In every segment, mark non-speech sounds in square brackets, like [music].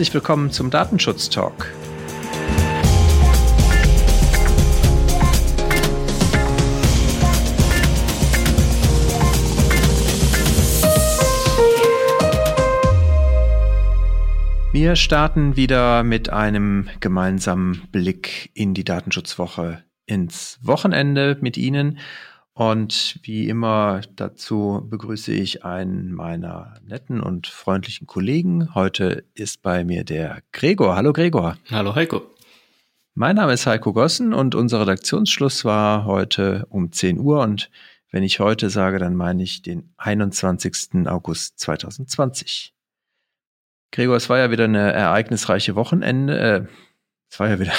Herzlich willkommen zum Datenschutz Talk. Wir starten wieder mit einem gemeinsamen Blick in die Datenschutzwoche ins Wochenende mit Ihnen. Und wie immer dazu begrüße ich einen meiner netten und freundlichen Kollegen. Heute ist bei mir der Gregor. Hallo Gregor. Hallo Heiko. Mein Name ist Heiko Gossen und unser Redaktionsschluss war heute um 10 Uhr. Und wenn ich heute sage, dann meine ich den 21. August 2020. Gregor, es war ja wieder eine ereignisreiche Wochenende. Äh, es war ja wieder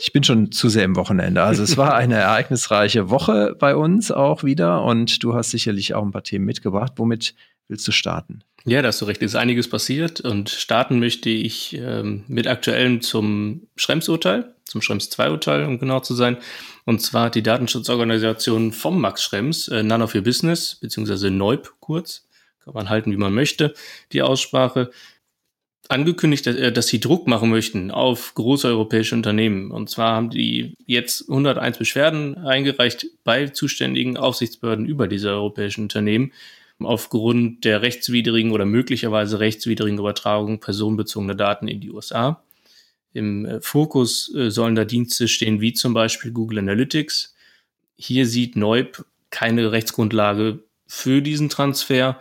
ich bin schon zu sehr im Wochenende. Also es war eine [laughs] ereignisreiche Woche bei uns auch wieder und du hast sicherlich auch ein paar Themen mitgebracht. Womit willst du starten? Ja, da hast du recht. Es ist einiges passiert und starten möchte ich ähm, mit aktuellem zum Schrems-Urteil, zum Schrems-2-Urteil, um genau zu sein. Und zwar hat die Datenschutzorganisation vom Max Schrems, äh, None of Your Business, beziehungsweise NEUB kurz, kann man halten, wie man möchte, die Aussprache, angekündigt, äh, dass, sie Druck machen möchten auf große europäische Unternehmen. Und zwar haben die jetzt 101 Beschwerden eingereicht bei zuständigen Aufsichtsbehörden über diese europäischen Unternehmen aufgrund der rechtswidrigen oder möglicherweise rechtswidrigen Übertragung personenbezogener Daten in die USA. Im äh, Fokus äh, sollen da Dienste stehen wie zum Beispiel Google Analytics. Hier sieht Neub keine Rechtsgrundlage für diesen Transfer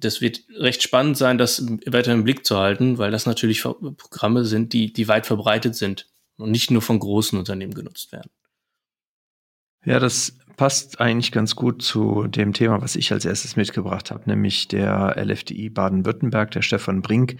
das wird recht spannend sein, das weiter im Blick zu halten, weil das natürlich Programme sind, die, die weit verbreitet sind und nicht nur von großen Unternehmen genutzt werden. Ja, das passt eigentlich ganz gut zu dem Thema, was ich als erstes mitgebracht habe, nämlich der LFDI Baden-Württemberg, der Stefan Brink,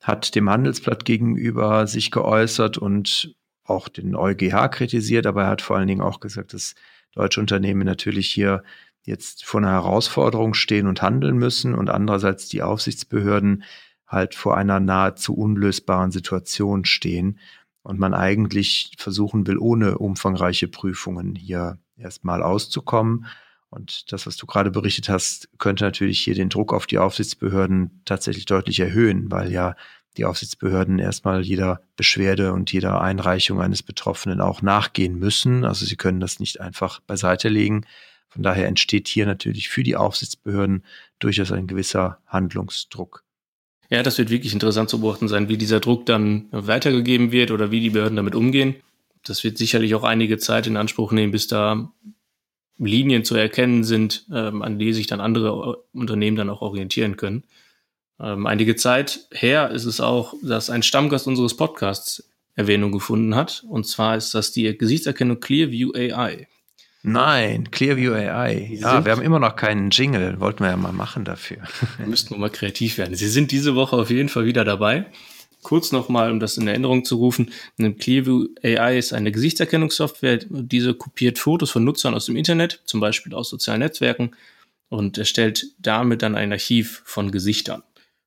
hat dem Handelsblatt gegenüber sich geäußert und auch den EuGH kritisiert, aber er hat vor allen Dingen auch gesagt, dass deutsche Unternehmen natürlich hier jetzt vor einer Herausforderung stehen und handeln müssen und andererseits die Aufsichtsbehörden halt vor einer nahezu unlösbaren Situation stehen und man eigentlich versuchen will, ohne umfangreiche Prüfungen hier erstmal auszukommen. Und das, was du gerade berichtet hast, könnte natürlich hier den Druck auf die Aufsichtsbehörden tatsächlich deutlich erhöhen, weil ja die Aufsichtsbehörden erstmal jeder Beschwerde und jeder Einreichung eines Betroffenen auch nachgehen müssen. Also sie können das nicht einfach beiseite legen. Von daher entsteht hier natürlich für die Aufsichtsbehörden durchaus ein gewisser Handlungsdruck. Ja, das wird wirklich interessant zu beobachten sein, wie dieser Druck dann weitergegeben wird oder wie die Behörden damit umgehen. Das wird sicherlich auch einige Zeit in Anspruch nehmen, bis da Linien zu erkennen sind, ähm, an die sich dann andere Unternehmen dann auch orientieren können. Ähm, einige Zeit her ist es auch, dass ein Stammgast unseres Podcasts Erwähnung gefunden hat. Und zwar ist das die Gesichtserkennung Clearview AI. Nein, Clearview AI. Ja, wir haben immer noch keinen Jingle. Wollten wir ja mal machen dafür. Wir müssten mal kreativ werden. Sie sind diese Woche auf jeden Fall wieder dabei. Kurz nochmal, um das in Erinnerung zu rufen. Clearview AI ist eine Gesichtserkennungssoftware. Diese kopiert Fotos von Nutzern aus dem Internet, zum Beispiel aus sozialen Netzwerken, und erstellt damit dann ein Archiv von Gesichtern,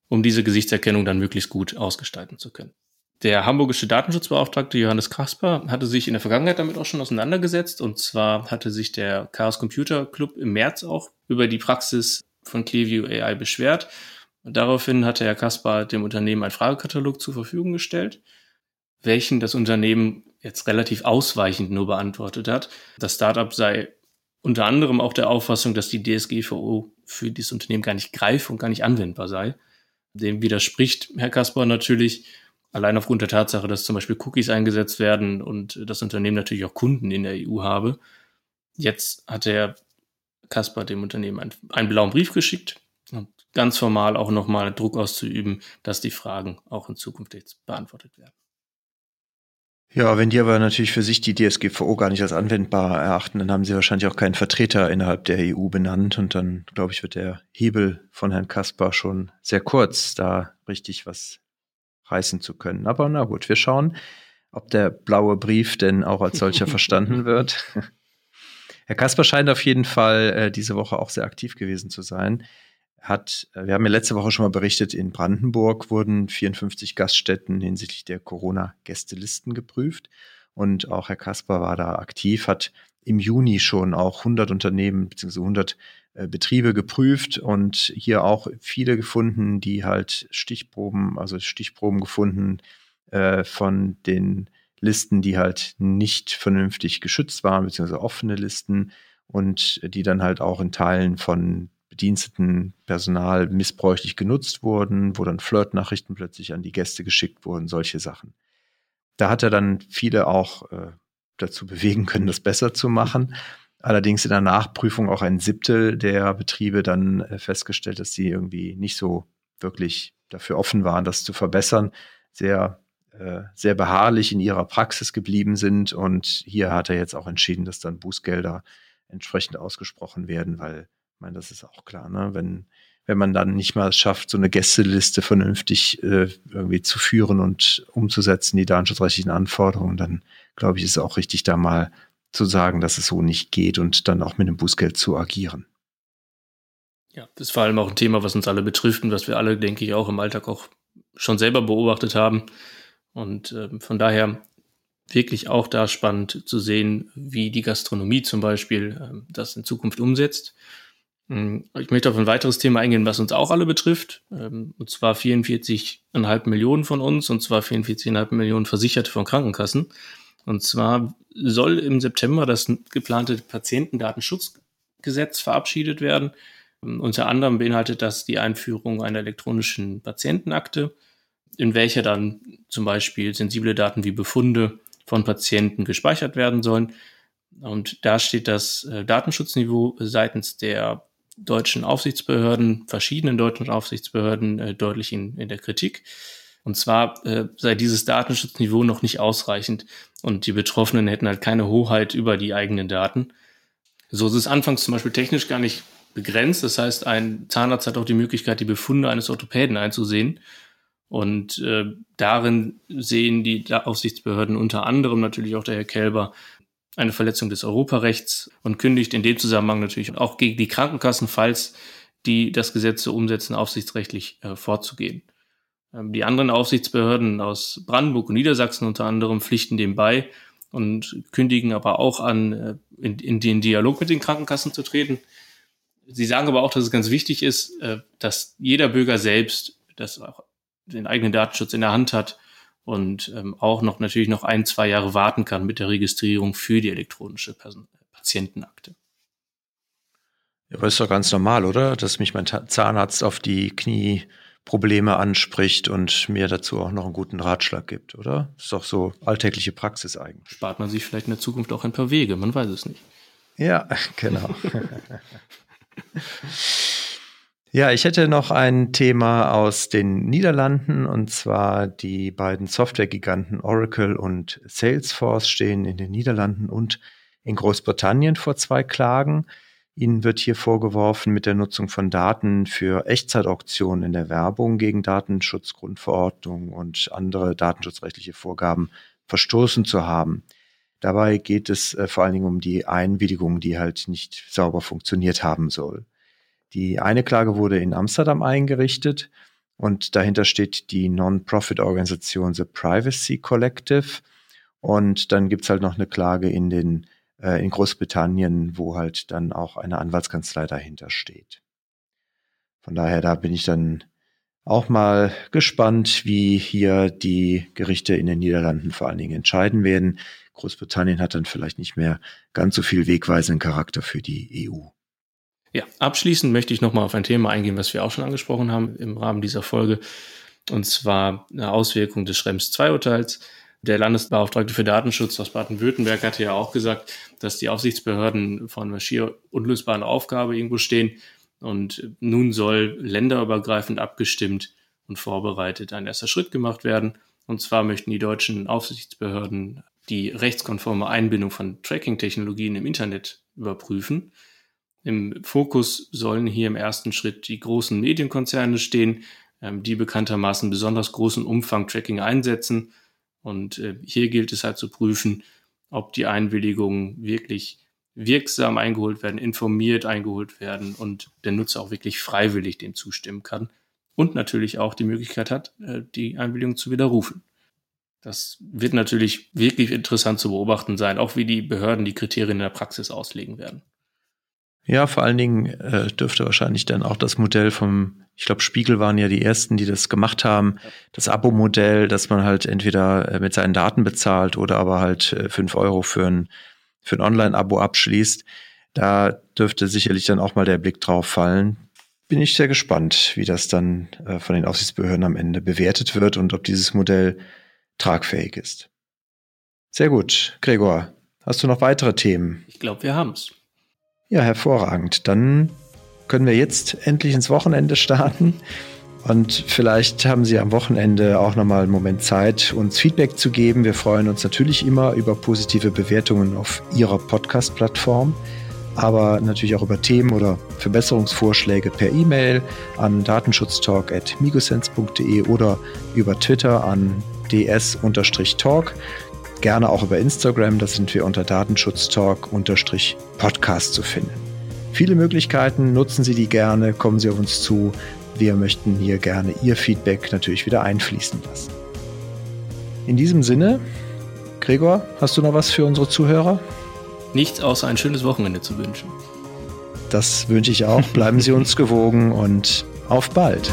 um diese Gesichtserkennung dann möglichst gut ausgestalten zu können. Der hamburgische Datenschutzbeauftragte Johannes Kasper hatte sich in der Vergangenheit damit auch schon auseinandergesetzt. Und zwar hatte sich der Chaos Computer Club im März auch über die Praxis von Clearview AI beschwert. Und daraufhin hatte Herr Kasper dem Unternehmen einen Fragekatalog zur Verfügung gestellt, welchen das Unternehmen jetzt relativ ausweichend nur beantwortet hat. Das Startup sei unter anderem auch der Auffassung, dass die DSGVO für dieses Unternehmen gar nicht greif und gar nicht anwendbar sei. Dem widerspricht Herr Kasper natürlich, Allein aufgrund der Tatsache, dass zum Beispiel Cookies eingesetzt werden und das Unternehmen natürlich auch Kunden in der EU habe. Jetzt hat der Kasper dem Unternehmen einen, einen blauen Brief geschickt und ganz formal auch nochmal Druck auszuüben, dass die Fragen auch in Zukunft jetzt beantwortet werden. Ja, wenn die aber natürlich für sich die DSGVO gar nicht als anwendbar erachten, dann haben sie wahrscheinlich auch keinen Vertreter innerhalb der EU benannt und dann, glaube ich, wird der Hebel von Herrn Kasper schon sehr kurz, da richtig was reißen zu können. Aber na gut, wir schauen, ob der blaue Brief denn auch als solcher [laughs] verstanden wird. [laughs] Herr Kasper scheint auf jeden Fall äh, diese Woche auch sehr aktiv gewesen zu sein. Hat, äh, wir haben ja letzte Woche schon mal berichtet, in Brandenburg wurden 54 Gaststätten hinsichtlich der Corona-Gästelisten geprüft. Und auch Herr Kasper war da aktiv, hat im Juni schon auch 100 Unternehmen bzw. 100 äh, Betriebe geprüft und hier auch viele gefunden, die halt Stichproben, also Stichproben gefunden äh, von den Listen, die halt nicht vernünftig geschützt waren, beziehungsweise offene Listen und die dann halt auch in Teilen von bediensteten Personal missbräuchlich genutzt wurden, wo dann Flirt-Nachrichten plötzlich an die Gäste geschickt wurden, solche Sachen. Da hat er dann viele auch äh, dazu bewegen können, das besser zu machen. Allerdings in der Nachprüfung auch ein Siebtel der Betriebe dann äh, festgestellt, dass sie irgendwie nicht so wirklich dafür offen waren, das zu verbessern, sehr, äh, sehr beharrlich in ihrer Praxis geblieben sind. Und hier hat er jetzt auch entschieden, dass dann Bußgelder entsprechend ausgesprochen werden, weil, ich meine, das ist auch klar, ne? wenn, wenn man dann nicht mal es schafft, so eine Gästeliste vernünftig äh, irgendwie zu führen und umzusetzen, die datenschutzrechtlichen Anforderungen, dann glaube ich, ist es auch richtig, da mal zu sagen, dass es so nicht geht und dann auch mit dem Bußgeld zu agieren. Ja, das ist vor allem auch ein Thema, was uns alle betrifft und was wir alle, denke ich, auch im Alltag auch schon selber beobachtet haben. Und äh, von daher wirklich auch da spannend zu sehen, wie die Gastronomie zum Beispiel äh, das in Zukunft umsetzt. Hm, ich möchte auf ein weiteres Thema eingehen, was uns auch alle betrifft. Ähm, und zwar 44,5 Millionen von uns, und zwar 44,5 Millionen Versicherte von Krankenkassen. Und zwar soll im September das geplante Patientendatenschutzgesetz verabschiedet werden. Unter anderem beinhaltet das die Einführung einer elektronischen Patientenakte, in welcher dann zum Beispiel sensible Daten wie Befunde von Patienten gespeichert werden sollen. Und da steht das äh, Datenschutzniveau seitens der deutschen Aufsichtsbehörden, verschiedenen deutschen Aufsichtsbehörden äh, deutlich in, in der Kritik. Und zwar äh, sei dieses Datenschutzniveau noch nicht ausreichend und die Betroffenen hätten halt keine Hoheit über die eigenen Daten. So ist es anfangs zum Beispiel technisch gar nicht begrenzt. Das heißt, ein Zahnarzt hat auch die Möglichkeit, die Befunde eines Orthopäden einzusehen. Und äh, darin sehen die Aufsichtsbehörden unter anderem natürlich auch der Herr Kelber eine Verletzung des Europarechts und kündigt in dem Zusammenhang natürlich auch gegen die Krankenkassen, falls die das Gesetz so umsetzen, aufsichtsrechtlich äh, vorzugehen. Ähm, die anderen Aufsichtsbehörden aus Brandenburg und Niedersachsen unter anderem pflichten dem bei und kündigen aber auch an, äh, in, in den Dialog mit den Krankenkassen zu treten. Sie sagen aber auch, dass es ganz wichtig ist, äh, dass jeder Bürger selbst das auch den eigenen Datenschutz in der Hand hat und ähm, auch noch natürlich noch ein, zwei Jahre warten kann mit der Registrierung für die elektronische Patientenakte. Ja, aber ist doch ganz normal, oder? Dass mich mein Zahnarzt auf die Knie Probleme anspricht und mir dazu auch noch einen guten Ratschlag gibt, oder? Ist doch so alltägliche Praxis eigentlich. Spart man sich vielleicht in der Zukunft auch ein paar Wege, man weiß es nicht. Ja, [laughs] genau. ja, ich hätte noch ein Thema aus den Niederlanden und zwar die beiden Softwaregiganten Oracle und Salesforce stehen in den Niederlanden und in Großbritannien vor zwei Klagen. Ihnen wird hier vorgeworfen, mit der Nutzung von Daten für Echtzeitauktionen in der Werbung gegen Datenschutzgrundverordnung und andere datenschutzrechtliche Vorgaben verstoßen zu haben. Dabei geht es äh, vor allen Dingen um die Einwilligung, die halt nicht sauber funktioniert haben soll. Die eine Klage wurde in Amsterdam eingerichtet und dahinter steht die Non-Profit-Organisation The Privacy Collective. Und dann gibt's halt noch eine Klage in den in Großbritannien, wo halt dann auch eine Anwaltskanzlei dahinter steht. Von daher, da bin ich dann auch mal gespannt, wie hier die Gerichte in den Niederlanden vor allen Dingen entscheiden werden. Großbritannien hat dann vielleicht nicht mehr ganz so viel wegweisenden Charakter für die EU. Ja, abschließend möchte ich nochmal auf ein Thema eingehen, was wir auch schon angesprochen haben im Rahmen dieser Folge, und zwar eine Auswirkung des Schrems II-Urteils. Der Landesbeauftragte für Datenschutz aus Baden-Württemberg hatte ja auch gesagt, dass die Aufsichtsbehörden von einer schier unlösbaren Aufgabe irgendwo stehen. Und nun soll länderübergreifend abgestimmt und vorbereitet ein erster Schritt gemacht werden. Und zwar möchten die deutschen Aufsichtsbehörden die rechtskonforme Einbindung von Tracking-Technologien im Internet überprüfen. Im Fokus sollen hier im ersten Schritt die großen Medienkonzerne stehen, ähm, die bekanntermaßen besonders großen Umfang Tracking einsetzen und äh, hier gilt es halt zu prüfen, ob die Einwilligungen wirklich wirksam eingeholt werden, informiert eingeholt werden und der Nutzer auch wirklich freiwillig dem zustimmen kann und natürlich auch die Möglichkeit hat, äh, die Einwilligung zu widerrufen. Das wird natürlich wirklich interessant zu beobachten sein, auch wie die Behörden die Kriterien in der Praxis auslegen werden. Ja, vor allen Dingen äh, dürfte wahrscheinlich dann auch das Modell vom, ich glaube, Spiegel waren ja die ersten, die das gemacht haben, das Abo-Modell, dass man halt entweder äh, mit seinen Daten bezahlt oder aber halt äh, fünf Euro für ein, für ein Online-Abo abschließt. Da dürfte sicherlich dann auch mal der Blick drauf fallen. Bin ich sehr gespannt, wie das dann äh, von den Aufsichtsbehörden am Ende bewertet wird und ob dieses Modell tragfähig ist. Sehr gut. Gregor, hast du noch weitere Themen? Ich glaube, wir haben's. Ja, hervorragend. Dann können wir jetzt endlich ins Wochenende starten. Und vielleicht haben Sie am Wochenende auch nochmal einen Moment Zeit, uns Feedback zu geben. Wir freuen uns natürlich immer über positive Bewertungen auf Ihrer Podcast-Plattform, aber natürlich auch über Themen oder Verbesserungsvorschläge per E-Mail an datenschutztalk.migosense.de oder über Twitter an ds-talk. Gerne auch über Instagram, da sind wir unter Datenschutztalk-podcast zu finden. Viele Möglichkeiten, nutzen Sie die gerne, kommen Sie auf uns zu. Wir möchten hier gerne Ihr Feedback natürlich wieder einfließen lassen. In diesem Sinne, Gregor, hast du noch was für unsere Zuhörer? Nichts außer ein schönes Wochenende zu wünschen. Das wünsche ich auch. Bleiben Sie uns gewogen und auf bald.